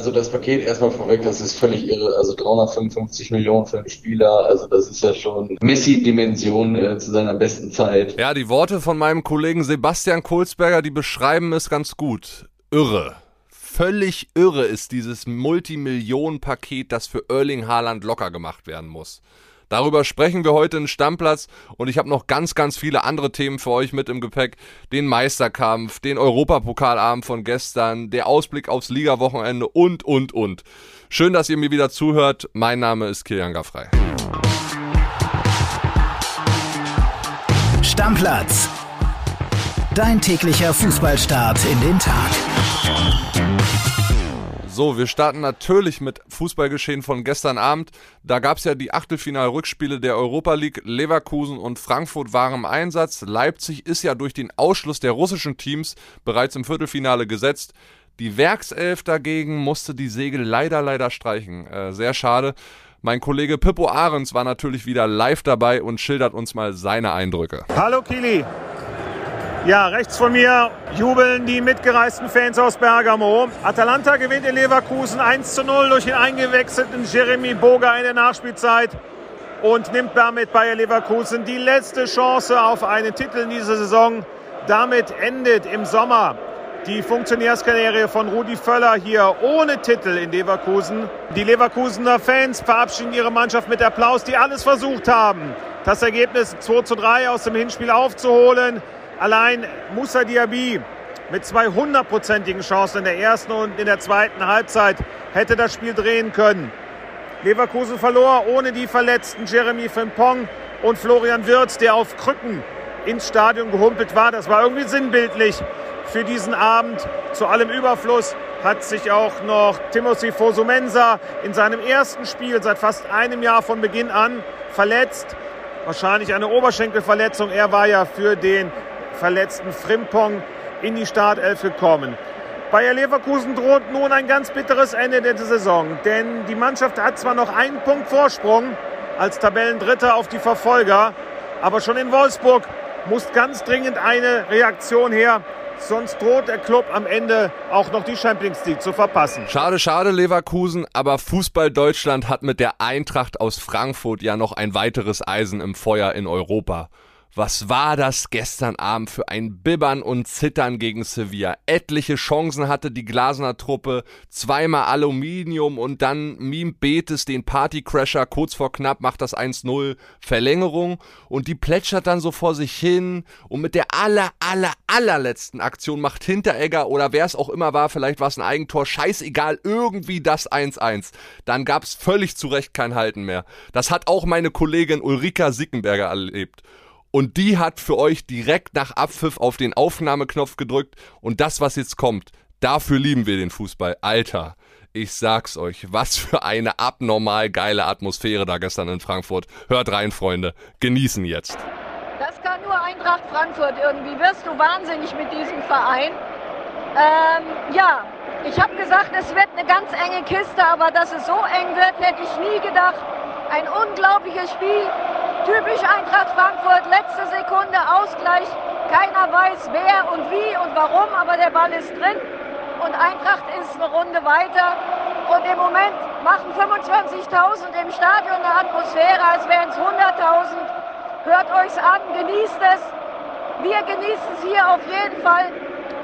also das Paket erstmal vorweg, das ist völlig irre. Also 355 Millionen für einen Spieler, also das ist ja schon Messi-Dimension äh, zu seiner besten Zeit. Ja, die Worte von meinem Kollegen Sebastian Kohlsberger, die beschreiben es ganz gut. Irre. Völlig irre ist dieses Multimillionen-Paket, das für Erling Haaland locker gemacht werden muss. Darüber sprechen wir heute in Stammplatz und ich habe noch ganz, ganz viele andere Themen für euch mit im Gepäck. Den Meisterkampf, den Europapokalabend von gestern, der Ausblick aufs Ligawochenende und, und, und. Schön, dass ihr mir wieder zuhört. Mein Name ist Kilian Gaffrey. Stammplatz. Dein täglicher Fußballstart in den Tag. So, wir starten natürlich mit Fußballgeschehen von gestern Abend. Da gab es ja die Achtelfinal-Rückspiele der Europa League. Leverkusen und Frankfurt waren im Einsatz. Leipzig ist ja durch den Ausschluss der russischen Teams bereits im Viertelfinale gesetzt. Die Werkself dagegen musste die Segel leider, leider streichen. Äh, sehr schade. Mein Kollege Pippo Ahrens war natürlich wieder live dabei und schildert uns mal seine Eindrücke. Hallo Kili, ja, rechts von mir jubeln die mitgereisten Fans aus Bergamo. Atalanta gewinnt in Leverkusen 1 zu 0 durch den eingewechselten Jeremy Boga in der Nachspielzeit und nimmt damit Bayer Leverkusen die letzte Chance auf einen Titel in dieser Saison. Damit endet im Sommer die Funktionärskarriere von Rudi Völler hier ohne Titel in Leverkusen. Die Leverkusener Fans verabschieden ihre Mannschaft mit Applaus, die alles versucht haben, das Ergebnis 2 zu 3 aus dem Hinspiel aufzuholen. Allein Moussa Diaby mit zwei hundertprozentigen Chancen in der ersten und in der zweiten Halbzeit hätte das Spiel drehen können. Leverkusen verlor ohne die verletzten Jeremy Frimpong und Florian Wirtz, der auf Krücken ins Stadion gehumpelt war. Das war irgendwie sinnbildlich für diesen Abend. Zu allem Überfluss hat sich auch noch Timothy Fosumensa in seinem ersten Spiel seit fast einem Jahr von Beginn an verletzt. Wahrscheinlich eine Oberschenkelverletzung. Er war ja für den verletzten Frimpong in die Startelf gekommen. Bayer Leverkusen droht nun ein ganz bitteres Ende der Saison, denn die Mannschaft hat zwar noch einen Punkt Vorsprung als Tabellendritter auf die Verfolger, aber schon in Wolfsburg muss ganz dringend eine Reaktion her. Sonst droht der Club am Ende auch noch die Champions League zu verpassen. Schade, schade, Leverkusen, aber Fußball Deutschland hat mit der Eintracht aus Frankfurt ja noch ein weiteres Eisen im Feuer in Europa. Was war das gestern Abend für ein Bibbern und Zittern gegen Sevilla? Etliche Chancen hatte die Glasner Truppe, zweimal Aluminium und dann Meme Betes, den Partycrasher, kurz vor knapp macht das 1-0, Verlängerung und die plätschert dann so vor sich hin und mit der aller, aller, allerletzten Aktion macht Hinteregger oder wer es auch immer war, vielleicht war es ein Eigentor, scheißegal, irgendwie das 1-1. Dann gab's völlig zu Recht kein Halten mehr. Das hat auch meine Kollegin Ulrika Sickenberger erlebt. Und die hat für euch direkt nach Abpfiff auf den Aufnahmeknopf gedrückt. Und das, was jetzt kommt, dafür lieben wir den Fußball. Alter, ich sag's euch, was für eine abnormal geile Atmosphäre da gestern in Frankfurt. Hört rein, Freunde. Genießen jetzt. Das kann nur Eintracht Frankfurt irgendwie. Wirst du wahnsinnig mit diesem Verein. Ähm, ja, ich habe gesagt, es wird eine ganz enge Kiste, aber dass es so eng wird, hätte ich nie gedacht. Ein unglaubliches Spiel. Typisch Eintracht Frankfurt, letzte Sekunde Ausgleich. Keiner weiß wer und wie und warum, aber der Ball ist drin. Und Eintracht ist eine Runde weiter. Und im Moment machen 25.000 im Stadion eine Atmosphäre, als wären es 100.000. Hört euch's an, genießt es. Wir genießen es hier auf jeden Fall.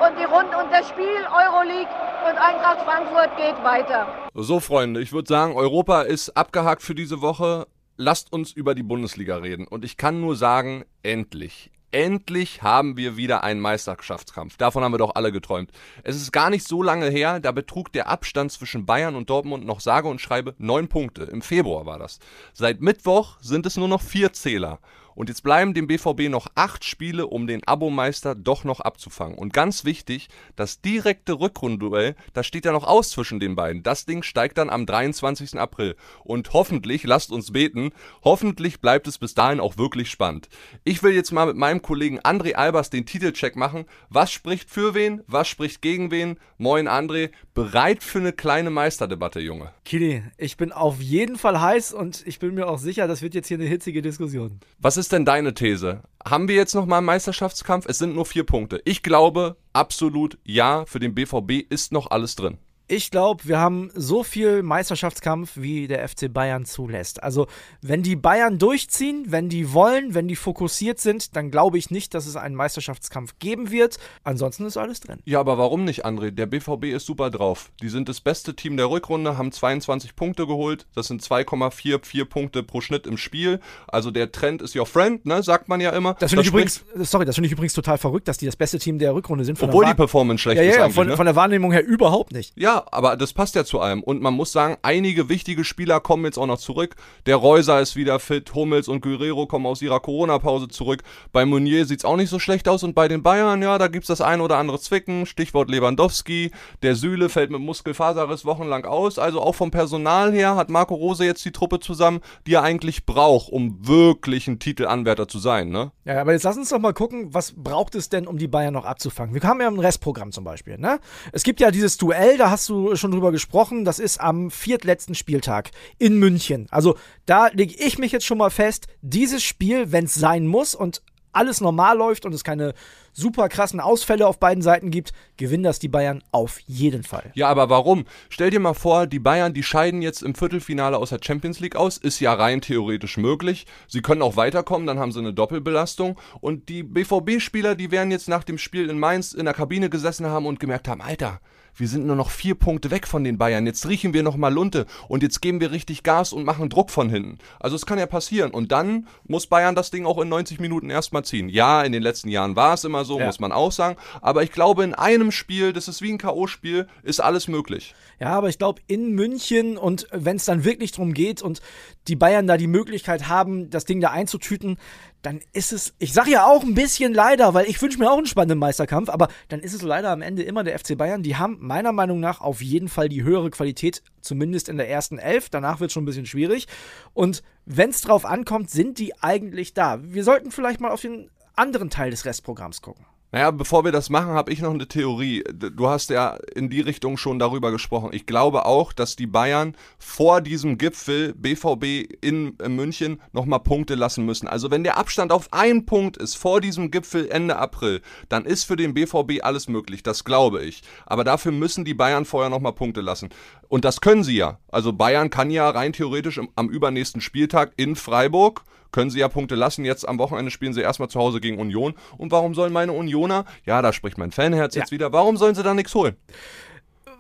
Und die Runde und das Spiel Euroleague und Eintracht Frankfurt geht weiter. So, Freunde, ich würde sagen, Europa ist abgehakt für diese Woche lasst uns über die Bundesliga reden. Und ich kann nur sagen, endlich. Endlich haben wir wieder einen Meisterschaftskampf. Davon haben wir doch alle geträumt. Es ist gar nicht so lange her, da betrug der Abstand zwischen Bayern und Dortmund noch sage und schreibe neun Punkte. Im Februar war das. Seit Mittwoch sind es nur noch vier Zähler. Und jetzt bleiben dem BVB noch acht Spiele, um den Abomeister doch noch abzufangen. Und ganz wichtig, das direkte Rückrundenduell, das steht ja noch aus zwischen den beiden. Das Ding steigt dann am 23. April. Und hoffentlich, lasst uns beten, hoffentlich bleibt es bis dahin auch wirklich spannend. Ich will jetzt mal mit meinem Kollegen André Albers den Titelcheck machen. Was spricht für wen? Was spricht gegen wen? Moin André, bereit für eine kleine Meisterdebatte, Junge? Kili, ich bin auf jeden Fall heiß und ich bin mir auch sicher, das wird jetzt hier eine hitzige Diskussion. Was ist ist denn deine These? Haben wir jetzt nochmal einen Meisterschaftskampf? Es sind nur vier Punkte. Ich glaube absolut ja, für den BVB ist noch alles drin. Ich glaube, wir haben so viel Meisterschaftskampf, wie der FC Bayern zulässt. Also, wenn die Bayern durchziehen, wenn die wollen, wenn die fokussiert sind, dann glaube ich nicht, dass es einen Meisterschaftskampf geben wird. Ansonsten ist alles drin. Ja, aber warum nicht, André? Der BVB ist super drauf. Die sind das beste Team der Rückrunde, haben 22 Punkte geholt. Das sind 2,44 Punkte pro Schnitt im Spiel. Also der Trend ist your friend, ne? Sagt man ja immer. Das finde ich übrigens, sorry, das finde ich übrigens total verrückt, dass die das beste Team der Rückrunde sind. Obwohl die Performance schlecht ja, ist. Ja, von, ne? von der Wahrnehmung her überhaupt nicht. Ja, aber das passt ja zu allem. Und man muss sagen, einige wichtige Spieler kommen jetzt auch noch zurück. Der Reuser ist wieder fit, Hummels und Guerrero kommen aus ihrer Corona-Pause zurück. Bei Meunier sieht es auch nicht so schlecht aus. Und bei den Bayern, ja, da gibt es das ein oder andere Zwicken. Stichwort Lewandowski. Der Süle fällt mit Muskelfaserriss wochenlang aus. Also auch vom Personal her hat Marco Rose jetzt die Truppe zusammen, die er eigentlich braucht, um wirklich ein Titelanwärter zu sein, ne? Ja, aber jetzt lass uns doch mal gucken, was braucht es denn, um die Bayern noch abzufangen? Wir haben ja ein Restprogramm zum Beispiel, ne? Es gibt ja dieses Duell, da hast du schon drüber gesprochen, das ist am viertletzten Spieltag in München. Also da lege ich mich jetzt schon mal fest, dieses Spiel, wenn es sein muss und alles normal läuft und es keine super krassen Ausfälle auf beiden Seiten gibt, gewinnen das die Bayern auf jeden Fall. Ja, aber warum? Stell dir mal vor, die Bayern, die scheiden jetzt im Viertelfinale aus der Champions League aus. Ist ja rein theoretisch möglich. Sie können auch weiterkommen, dann haben sie eine Doppelbelastung. Und die BVB-Spieler, die werden jetzt nach dem Spiel in Mainz in der Kabine gesessen haben und gemerkt haben, Alter, wir sind nur noch vier Punkte weg von den Bayern. Jetzt riechen wir noch mal Lunte und jetzt geben wir richtig Gas und machen Druck von hinten. Also es kann ja passieren. Und dann muss Bayern das Ding auch in 90 Minuten erstmal ziehen. Ja, in den letzten Jahren war es immer so, Ja. muss man auch sagen. Aber ich glaube, in einem Spiel, das ist wie ein K.O.-Spiel, ist alles möglich. Ja, aber ich glaube, in München und wenn es dann wirklich drum geht und die Bayern da die Möglichkeit haben, das Ding da einzutüten, dann ist es, ich sage ja auch ein bisschen leider, weil ich wünsche mir auch einen spannenden Meisterkampf, aber dann ist es leider am Ende immer der FC Bayern. Die haben meiner Meinung nach auf jeden Fall die höhere Qualität, zumindest in der ersten Elf. Danach wird es schon ein bisschen schwierig. Und wenn es drauf ankommt, sind die eigentlich da. Wir sollten vielleicht mal auf den anderen Teil des Restprogramms gucken. Naja, bevor wir das machen, habe ich noch eine Theorie. Du hast ja in die Richtung schon darüber gesprochen. Ich glaube auch, dass die Bayern vor diesem Gipfel BVB in äh, München nochmal Punkte lassen müssen. Also wenn der Abstand auf einen Punkt ist vor diesem Gipfel Ende April, dann ist für den BVB alles möglich. Das glaube ich. Aber dafür müssen die Bayern vorher nochmal Punkte lassen. Und das können sie ja. Also Bayern kann ja rein theoretisch am übernächsten Spieltag in Freiburg können sie ja Punkte lassen. Jetzt am Wochenende spielen sie erstmal zu Hause gegen Union. Und warum sollen meine Unioner, ja, da spricht mein Fanherz jetzt wieder, warum sollen sie da nichts holen?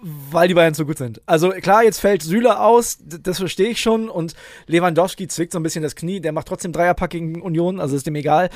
weil die Bayern so gut sind. Also klar, jetzt fällt Süle aus, das verstehe ich schon. Und Lewandowski zwickt so ein bisschen das Knie, der macht trotzdem Dreierpack gegen Union, also ist dem egal.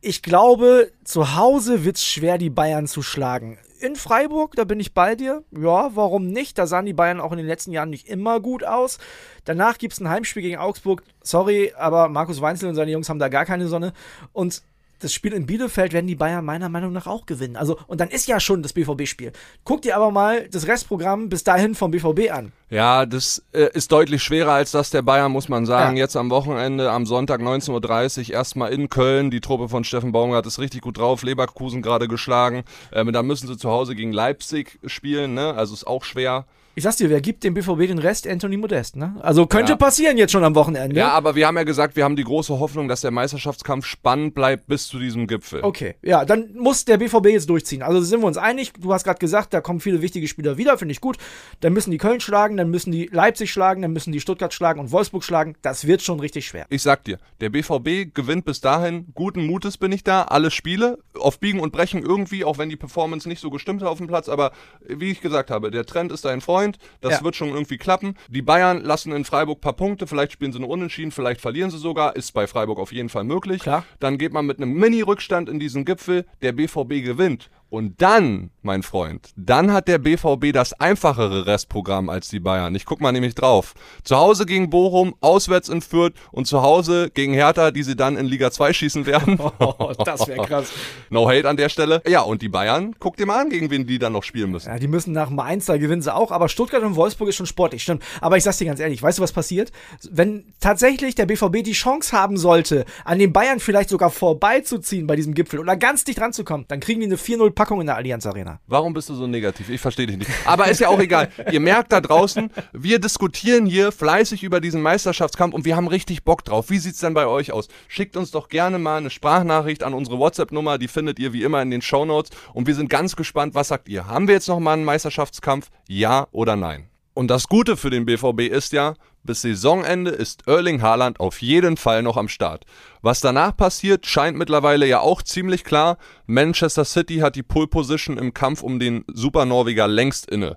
Ich glaube, zu Hause wird's schwer, die Bayern zu schlagen. In Freiburg, da bin ich bei dir. Ja, warum nicht? Da sahen die Bayern auch in den letzten Jahren nicht immer gut aus. Danach gibt's ein Heimspiel gegen Augsburg. Sorry, aber Markus Weinzel und seine Jungs haben da gar keine Sonne. Und das Spiel in Bielefeld werden die Bayern meiner Meinung nach auch gewinnen. Also, und dann ist ja schon das BVB-Spiel. Guck dir aber mal das Restprogramm bis dahin vom BVB an. Ja, das äh, ist deutlich schwerer als das der Bayern, muss man sagen. Ja. Jetzt am Wochenende, am Sonntag 19.30 Uhr, erstmal in Köln. Die Truppe von Steffen Baumgart ist richtig gut drauf. Leverkusen gerade geschlagen. Ähm, dann müssen sie zu Hause gegen Leipzig spielen, ne? Also ist auch schwer. Ich sag's dir, wer gibt dem BVB den Rest? Anthony Modest, ne? Also könnte Ja. passieren jetzt schon am Wochenende. Ja, aber wir haben ja gesagt, wir haben die große Hoffnung, dass der Meisterschaftskampf spannend bleibt bis zu diesem Gipfel. Okay, ja, dann muss der BVB jetzt durchziehen. Also sind wir uns einig. Du hast gerade gesagt, da kommen viele wichtige Spieler wieder, finde ich gut. Dann müssen die Köln schlagen, dann müssen die Leipzig schlagen, dann müssen die Stuttgart schlagen und Wolfsburg schlagen. Das wird schon richtig schwer. Ich sag dir, der BVB gewinnt bis dahin, guten Mutes bin ich da, alle Spiele, auf Biegen und Brechen irgendwie, auch wenn die Performance nicht so gestimmt hat auf dem Platz, aber wie ich gesagt habe, der Trend ist dein Freund, das Ja. wird schon irgendwie klappen. Die Bayern lassen in Freiburg paar Punkte, vielleicht spielen sie eine Unentschieden, vielleicht verlieren sie sogar, ist bei Freiburg auf jeden Fall möglich. Klar. Dann geht man mit einem Mini-Rückstand in diesen Gipfel, der BVB gewinnt. Und dann, mein Freund, dann hat der BVB das einfachere Restprogramm als die Bayern. Ich guck mal nämlich drauf. Zu Hause gegen Bochum, auswärts in Fürth und zu Hause gegen Hertha, die sie dann in Liga 2 schießen werden. Oh, das wäre krass. no hate an der Stelle. Ja, und die Bayern, guck dir mal an, gegen wen die dann noch spielen müssen. Ja, die müssen nach Mainz, da gewinnen sie auch, aber Stuttgart und Wolfsburg ist schon sportlich, stimmt. Aber ich sag's dir ganz ehrlich, weißt du, was passiert? Wenn tatsächlich der BVB die Chance haben sollte, an den Bayern vielleicht sogar vorbeizuziehen bei diesem Gipfel oder ganz dicht ranzukommen, dann kriegen die eine 4-0 Packung in der Allianz Arena. Warum bist du so negativ? Ich verstehe dich nicht. Aber ist ja auch egal. Ihr merkt da draußen, wir diskutieren hier fleißig über diesen Meisterschaftskampf und wir haben richtig Bock drauf. Wie sieht's denn bei euch aus? Schickt uns doch gerne mal eine Sprachnachricht an unsere WhatsApp-Nummer, die findet ihr wie immer in den Shownotes und wir sind ganz gespannt, was sagt ihr? Haben wir jetzt noch mal einen Meisterschaftskampf? Ja oder nein? Und das Gute für den BVB ist ja, bis Saisonende ist Erling Haaland auf jeden Fall noch am Start. Was danach passiert, scheint mittlerweile ja auch ziemlich klar. Manchester City hat die Pole Position im Kampf um den Super Norweger längst inne.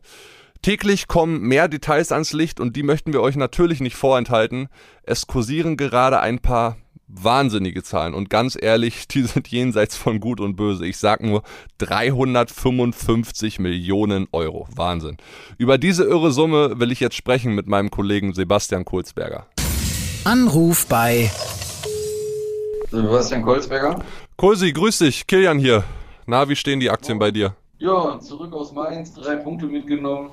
Täglich kommen mehr Details ans Licht und die möchten wir euch natürlich nicht vorenthalten. Es kursieren gerade ein paar wahnsinnige Zahlen. Und ganz ehrlich, die sind jenseits von Gut und Böse. Ich sag nur 355 Millionen Euro. Wahnsinn. Über diese irre Summe will ich jetzt sprechen mit meinem Kollegen Sebastian Kulzberger. Anruf bei Sebastian Kolzberger. Kulsi, grüß dich. Kilian hier. Na, wie stehen die Aktien bei dir? Ja, zurück aus Mainz, drei Punkte mitgenommen.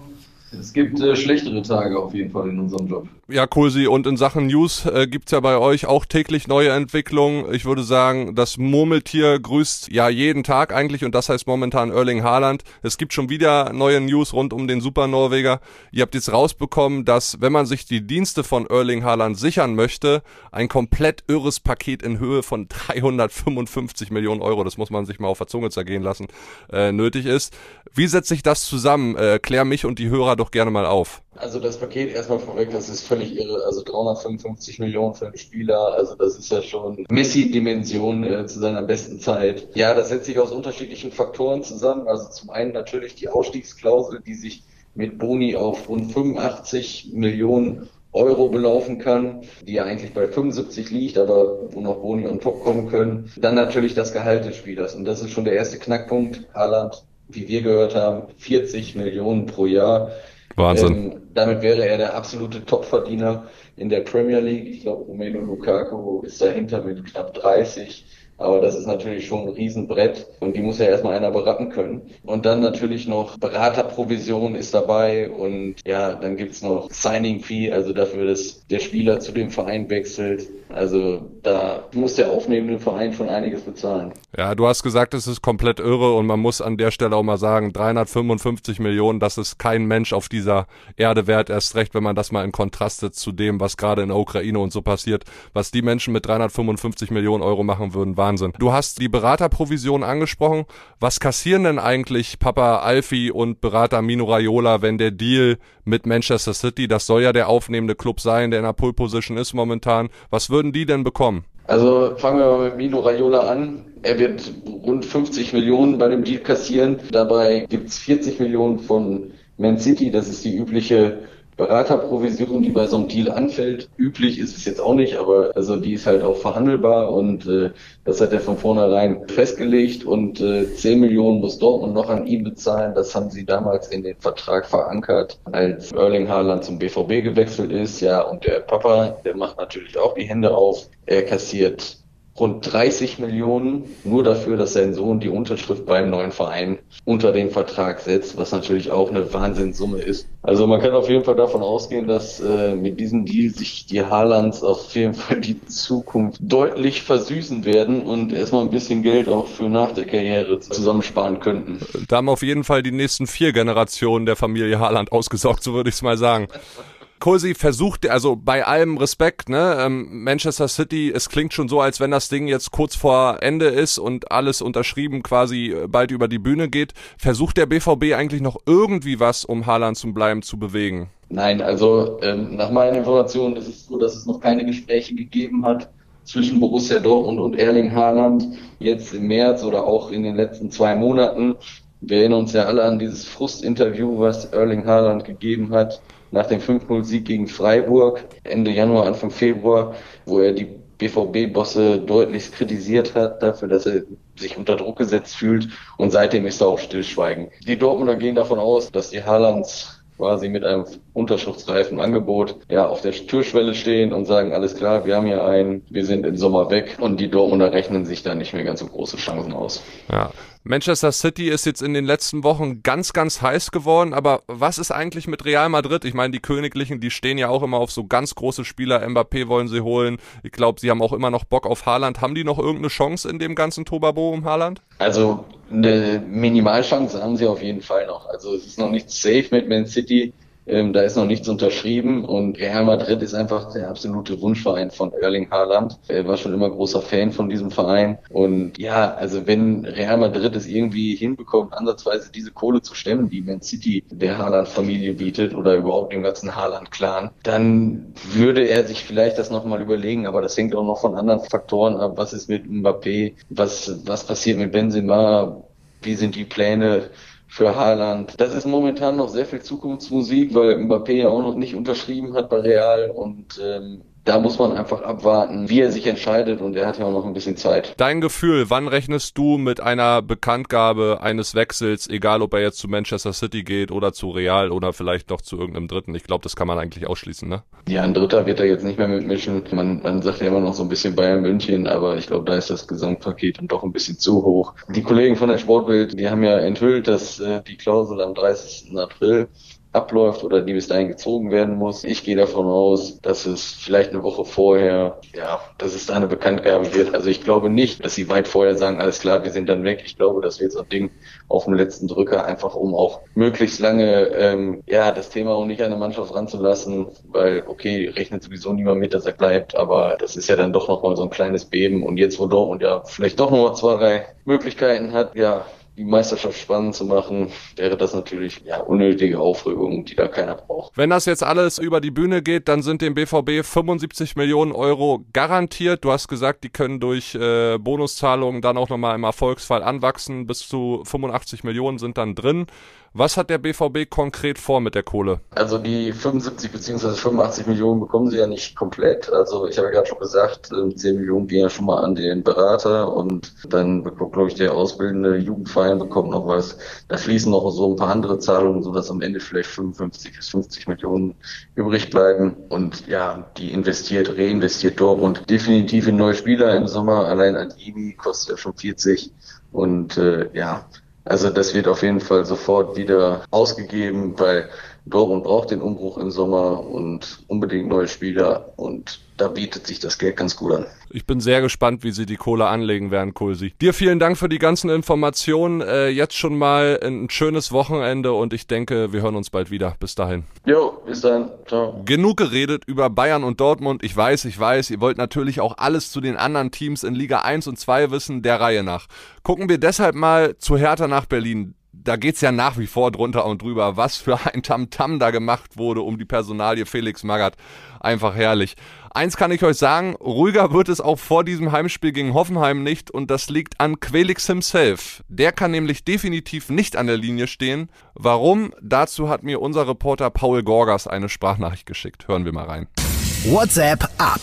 Es gibt äh, schlechtere Tage auf jeden Fall in unserem Job. Ja, Kulsi, und in Sachen News äh, gibt's ja bei euch auch täglich neue Entwicklungen. Ich würde sagen, das Murmeltier grüßt ja jeden Tag eigentlich und das heißt momentan Erling Haaland. Es gibt schon wieder neue News rund um den Super Norweger. Ihr habt jetzt rausbekommen, dass wenn man sich die Dienste von Erling Haaland sichern möchte, ein komplett irres Paket in Höhe von 355 Millionen Euro, das muss man sich mal auf der Zunge zergehen lassen, äh, nötig ist. Wie setzt sich das zusammen? Äh, klär mich und die Hörer doch gerne mal auf. Also das Paket erstmal vorweg, das ist völlig irre. Also 355 Millionen für einen Spieler, also das ist ja schon Messi-Dimension äh, zu seiner besten Zeit. Ja, das setzt sich aus unterschiedlichen Faktoren zusammen. Also zum einen natürlich die Ausstiegsklausel, die sich mit Boni auf rund 85 Millionen Euro belaufen kann, die ja eigentlich bei 75 liegt, aber wo noch Boni on top kommen können. Dann natürlich das Gehalt des Spielers und das ist schon der erste Knackpunkt. Haaland, wie wir gehört haben, 40 Millionen pro Jahr. Wahnsinn. Ähm, damit wäre er der absolute Topverdiener in der Premier League. Ich glaube, Romelu Lukaku ist dahinter mit knapp 30. Aber das ist natürlich schon ein Riesenbrett und die muss ja erstmal einer beraten können. Und dann natürlich noch Beraterprovision ist dabei und ja, dann gibt's noch Signing Fee, also dafür, dass der Spieler zu dem Verein wechselt. Also da muss der aufnehmende Verein schon einiges bezahlen. Ja, du hast gesagt, es ist komplett irre und man muss an der Stelle auch mal sagen, 355 Millionen, das ist kein Mensch auf dieser Erde wert, erst recht, wenn man das mal in Kontrast setzt zu dem, was gerade in der Ukraine und so passiert. Was die Menschen mit 355 Millionen Euro machen würden, Wahnsinn. Du hast die Beraterprovision angesprochen. Was kassieren denn eigentlich Papa Alfie und Berater Mino Raiola, wenn der Deal mit Manchester City, das soll ja der aufnehmende Club sein, der in der Pole Position ist momentan, was würden die denn bekommen? Also fangen wir mal mit Mino Raiola an. Er wird rund 50 Millionen bei dem Deal kassieren. Dabei gibt's 40 Millionen von Man City. Das ist die übliche Beraterprovision, die bei so einem Deal anfällt. Üblich ist es jetzt auch nicht, aber also die ist halt auch verhandelbar und äh, das hat er von vornherein festgelegt und äh, 10 Millionen muss Dortmund noch an ihn bezahlen. Das haben sie damals in den Vertrag verankert, als Erling Haaland zum BVB gewechselt ist. Ja, und der Papa, der macht natürlich auch die Hände auf. Er kassiert rund 30 Millionen nur dafür, dass sein Sohn die Unterschrift beim neuen Verein unter den Vertrag setzt, was natürlich auch eine Wahnsinnssumme ist. Also man kann auf jeden Fall davon ausgehen, dass äh, mit diesem Deal sich die Haalands auf jeden Fall die Zukunft deutlich versüßen werden und erstmal ein bisschen Geld auch für nach der Karriere zusammensparen könnten. Da haben auf jeden Fall die nächsten vier Generationen der Familie Haaland ausgesorgt, so würde ich es mal sagen. Cosi versucht, also bei allem Respekt, ne, ähm, Manchester City, es klingt schon so, als wenn das Ding jetzt kurz vor Ende ist und alles unterschrieben quasi äh, bald über die Bühne geht. Versucht der BVB eigentlich noch irgendwie was, um Haaland zum Bleiben zu bewegen? Nein, also ähm, nach meinen Informationen ist es so, dass es noch keine Gespräche gegeben hat zwischen Borussia Dortmund und Erling Haaland jetzt im März oder auch in den letzten zwei Monaten. Wir erinnern uns ja alle an dieses Frustinterview, was Erling Haaland gegeben hat nach dem 5-0-Sieg gegen Freiburg Ende Januar, Anfang Februar, wo er die BVB-Bosse deutlich kritisiert hat dafür, dass er sich unter Druck gesetzt fühlt und seitdem ist er auch stillschweigen. Die Dortmunder gehen davon aus, dass die Haalands quasi mit einem unterschriftsreifen Angebot ja auf der Türschwelle stehen und sagen, alles klar, wir haben hier einen, wir sind im Sommer weg und die Dortmunder rechnen sich da nicht mehr ganz so große Chancen aus. Ja. Manchester City ist jetzt in den letzten Wochen ganz, ganz heiß geworden, aber was ist eigentlich mit Real Madrid? Ich meine, die Königlichen, die stehen ja auch immer auf so ganz große Spieler. Mbappé wollen sie holen. Ich glaube, sie haben auch immer noch Bock auf Haaland. Haben die noch irgendeine Chance in dem ganzen Tobabo um Haaland? Also eine Minimalchance haben sie auf jeden Fall noch. Also es ist noch nicht safe mit Man City. Ähm, da ist noch nichts unterschrieben und Real Madrid ist einfach der absolute Wunschverein von Erling Haaland. Er war schon immer großer Fan von diesem Verein und ja, also wenn Real Madrid es irgendwie hinbekommt, ansatzweise diese Kohle zu stemmen, die Man City der Haaland-Familie bietet oder überhaupt dem ganzen Haaland-Clan, dann würde er sich vielleicht das nochmal überlegen, aber das hängt auch noch von anderen Faktoren ab. Was ist mit Mbappé? Was, was passiert mit Benzema? Wie sind die Pläne für Haaland. Das ist momentan noch sehr viel Zukunftsmusik, weil Mbappé ja auch noch nicht unterschrieben hat bei Real und ähm, da muss man einfach abwarten, wie er sich entscheidet und er hat ja auch noch ein bisschen Zeit. Dein Gefühl, wann rechnest du mit einer Bekanntgabe eines Wechsels, egal ob er jetzt zu Manchester City geht oder zu Real oder vielleicht doch zu irgendeinem Dritten? Ich glaube, das kann man eigentlich ausschließen, ne? Ja, ein Dritter wird er jetzt nicht mehr mitmischen. Man, man sagt ja immer noch so ein bisschen Bayern München, aber ich glaube, da ist das Gesamtpaket dann doch ein bisschen zu hoch. Die Kollegen von der Sportbild, die haben ja enthüllt, dass äh, die Klausel am 30. April abläuft oder die bis dahin gezogen werden muss. Ich gehe davon aus, dass es vielleicht eine Woche vorher, ja, dass es da eine Bekanntgabe wird. Also ich glaube nicht, dass sie weit vorher sagen, alles klar, wir sind dann weg. Ich glaube, das wird so ein Ding auf dem letzten Drücker, einfach um auch möglichst lange, ähm, ja, das Thema auch nicht an der Mannschaft ranzulassen, weil, okay, rechnet sowieso niemand mit, dass er bleibt, aber das ist ja dann doch nochmal so ein kleines Beben und jetzt, wo Dortmund ja vielleicht doch noch zwei, drei Möglichkeiten hat, ja, die Meisterschaft spannend zu machen, wäre das natürlich ja, unnötige Aufregung, die da keiner braucht. Wenn das jetzt alles über die Bühne geht, dann sind dem BVB 75 Millionen Euro garantiert. Du hast gesagt, die können durch äh, Bonuszahlungen dann auch nochmal im Erfolgsfall anwachsen. Bis zu 85 Millionen sind dann drin. Was hat der BVB konkret vor mit der Kohle? Also die 75 bzw. 85 Millionen bekommen sie ja nicht komplett. Also ich habe ja gerade schon gesagt, 10 ähm, Millionen gehen ja schon mal an den Berater und dann bekommt, glaube ich, der ausbildende Jugendverein bekommt noch was. Da fließen noch so ein paar andere Zahlungen, sodass am Ende vielleicht 55 bis 50 Millionen übrig bleiben. Und ja, die investiert, reinvestiert Dortmund definitiv in neue Spieler im Sommer. Allein Adibi kostet ja schon 40. Und äh, ja, also das wird auf jeden Fall sofort wieder ausgegeben, weil Dortmund braucht den Umbruch im Sommer und unbedingt neue Spieler und da bietet sich das Geld ganz gut an. Ich bin sehr gespannt, wie sie die Kohle anlegen werden, Kulsi. Dir vielen Dank für die ganzen Informationen. Äh, jetzt schon mal ein schönes Wochenende und ich denke, wir hören uns bald wieder. Bis dahin. Jo, bis dann. Ciao. Genug geredet über Bayern und Dortmund. Ich weiß, ich weiß, ihr wollt natürlich auch alles zu den anderen Teams in Liga 1 und 2 wissen, der Reihe nach. Gucken wir deshalb mal zu Hertha nach Berlin da geht's ja nach wie vor drunter und drüber, was für ein Tamtam -Tam da gemacht wurde um die Personalie Felix Magath. Einfach herrlich. Eins kann ich euch sagen, ruhiger wird es auch vor diesem Heimspiel gegen Hoffenheim nicht und das liegt an Quelix himself. Der kann nämlich definitiv nicht an der Linie stehen. Warum? Dazu hat mir unser Reporter Paul Gorgas eine Sprachnachricht geschickt. Hören wir mal rein. WhatsApp ab.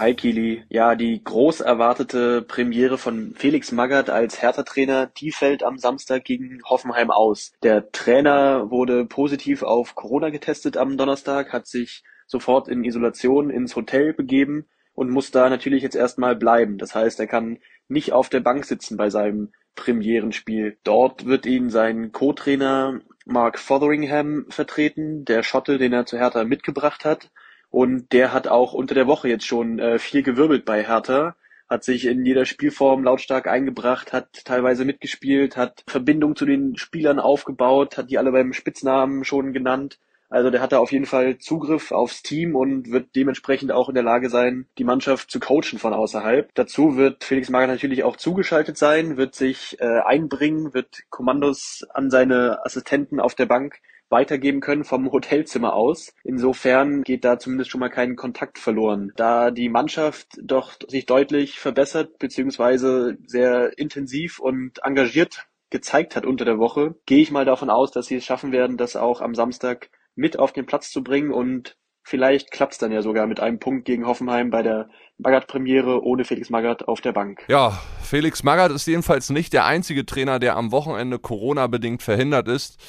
Hi Kili. Ja, die groß erwartete Premiere von Felix Magath als Hertha-Trainer, die fällt am Samstag gegen Hoffenheim aus. Der Trainer wurde positiv auf Corona getestet am Donnerstag, hat sich sofort in Isolation ins Hotel begeben und muss da natürlich jetzt erstmal bleiben. Das heißt, er kann nicht auf der Bank sitzen bei seinem Premierenspiel. Dort wird ihn sein Co-Trainer Mark Fotheringham vertreten, der Schotte, den er zu Hertha mitgebracht hat. Und der hat auch unter der Woche jetzt schon äh, viel gewirbelt bei Hertha, hat sich in jeder Spielform lautstark eingebracht, hat teilweise mitgespielt, hat Verbindung zu den Spielern aufgebaut, hat die alle beim Spitznamen schon genannt. Also der hat da auf jeden Fall Zugriff aufs Team und wird dementsprechend auch in der Lage sein, die Mannschaft zu coachen von außerhalb. Dazu wird Felix Magath natürlich auch zugeschaltet sein, wird sich äh, einbringen, wird Kommandos an seine Assistenten auf der Bank weitergeben können vom Hotelzimmer aus. Insofern geht da zumindest schon mal kein Kontakt verloren. Da die Mannschaft doch sich deutlich verbessert beziehungsweise sehr intensiv und engagiert gezeigt hat unter der Woche, gehe ich mal davon aus, dass sie es schaffen werden, das auch am Samstag mit auf den Platz zu bringen und vielleicht klappt es dann ja sogar mit einem Punkt gegen Hoffenheim bei der Magath-Premiere ohne Felix Magath auf der Bank. Ja, Felix Magath ist jedenfalls nicht der einzige Trainer, der am Wochenende Corona-bedingt verhindert ist.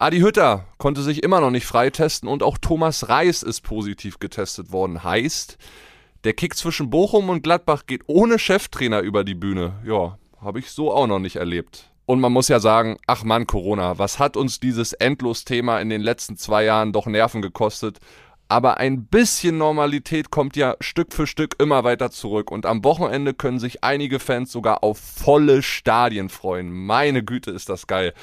Adi Hütter konnte sich immer noch nicht freitesten und auch Thomas Reis ist positiv getestet worden. Heißt, der Kick zwischen Bochum und Gladbach geht ohne Cheftrainer über die Bühne. Ja, habe ich so auch noch nicht erlebt. Und man muss ja sagen, ach Mann, Corona, was hat uns dieses Endlos-Thema in den letzten zwei Jahren doch Nerven gekostet? aber ein bisschen Normalität kommt ja Stück für Stück immer weiter zurück und am Wochenende können sich einige Fans sogar auf volle Stadien freuen. Meine Güte, ist das geil.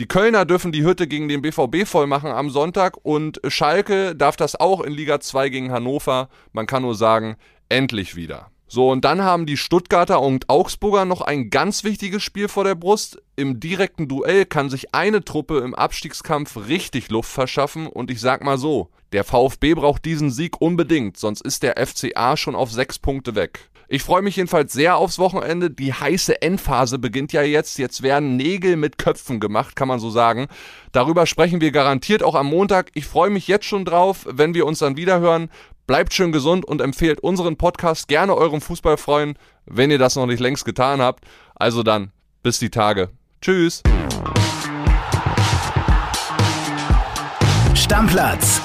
Die Kölner dürfen die Hütte gegen den BVB voll machen am Sonntag und Schalke darf das auch in Liga 2 gegen Hannover. Man kann nur sagen, endlich wieder. So, und dann haben die Stuttgarter und Augsburger noch ein ganz wichtiges Spiel vor der Brust. Im direkten Duell kann sich eine Truppe im Abstiegskampf richtig Luft verschaffen und ich sag mal so, der VfB braucht diesen Sieg unbedingt, sonst ist der FCA schon auf sechs Punkte weg. Ich freue mich jedenfalls sehr aufs Wochenende. Die heiße Endphase beginnt ja jetzt. Jetzt werden Nägel mit Köpfen gemacht, kann man so sagen. Darüber sprechen wir garantiert auch am Montag. Ich freue mich jetzt schon drauf, wenn wir uns dann wiederhören. Bleibt schön gesund und empfehlt unseren Podcast gerne eurem Fußballfreund, wenn ihr das noch nicht längst getan habt. Also dann, bis die Tage. Tschüss. Stammplatz.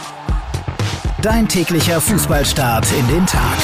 Dein täglicher Fußballstart in den Tag.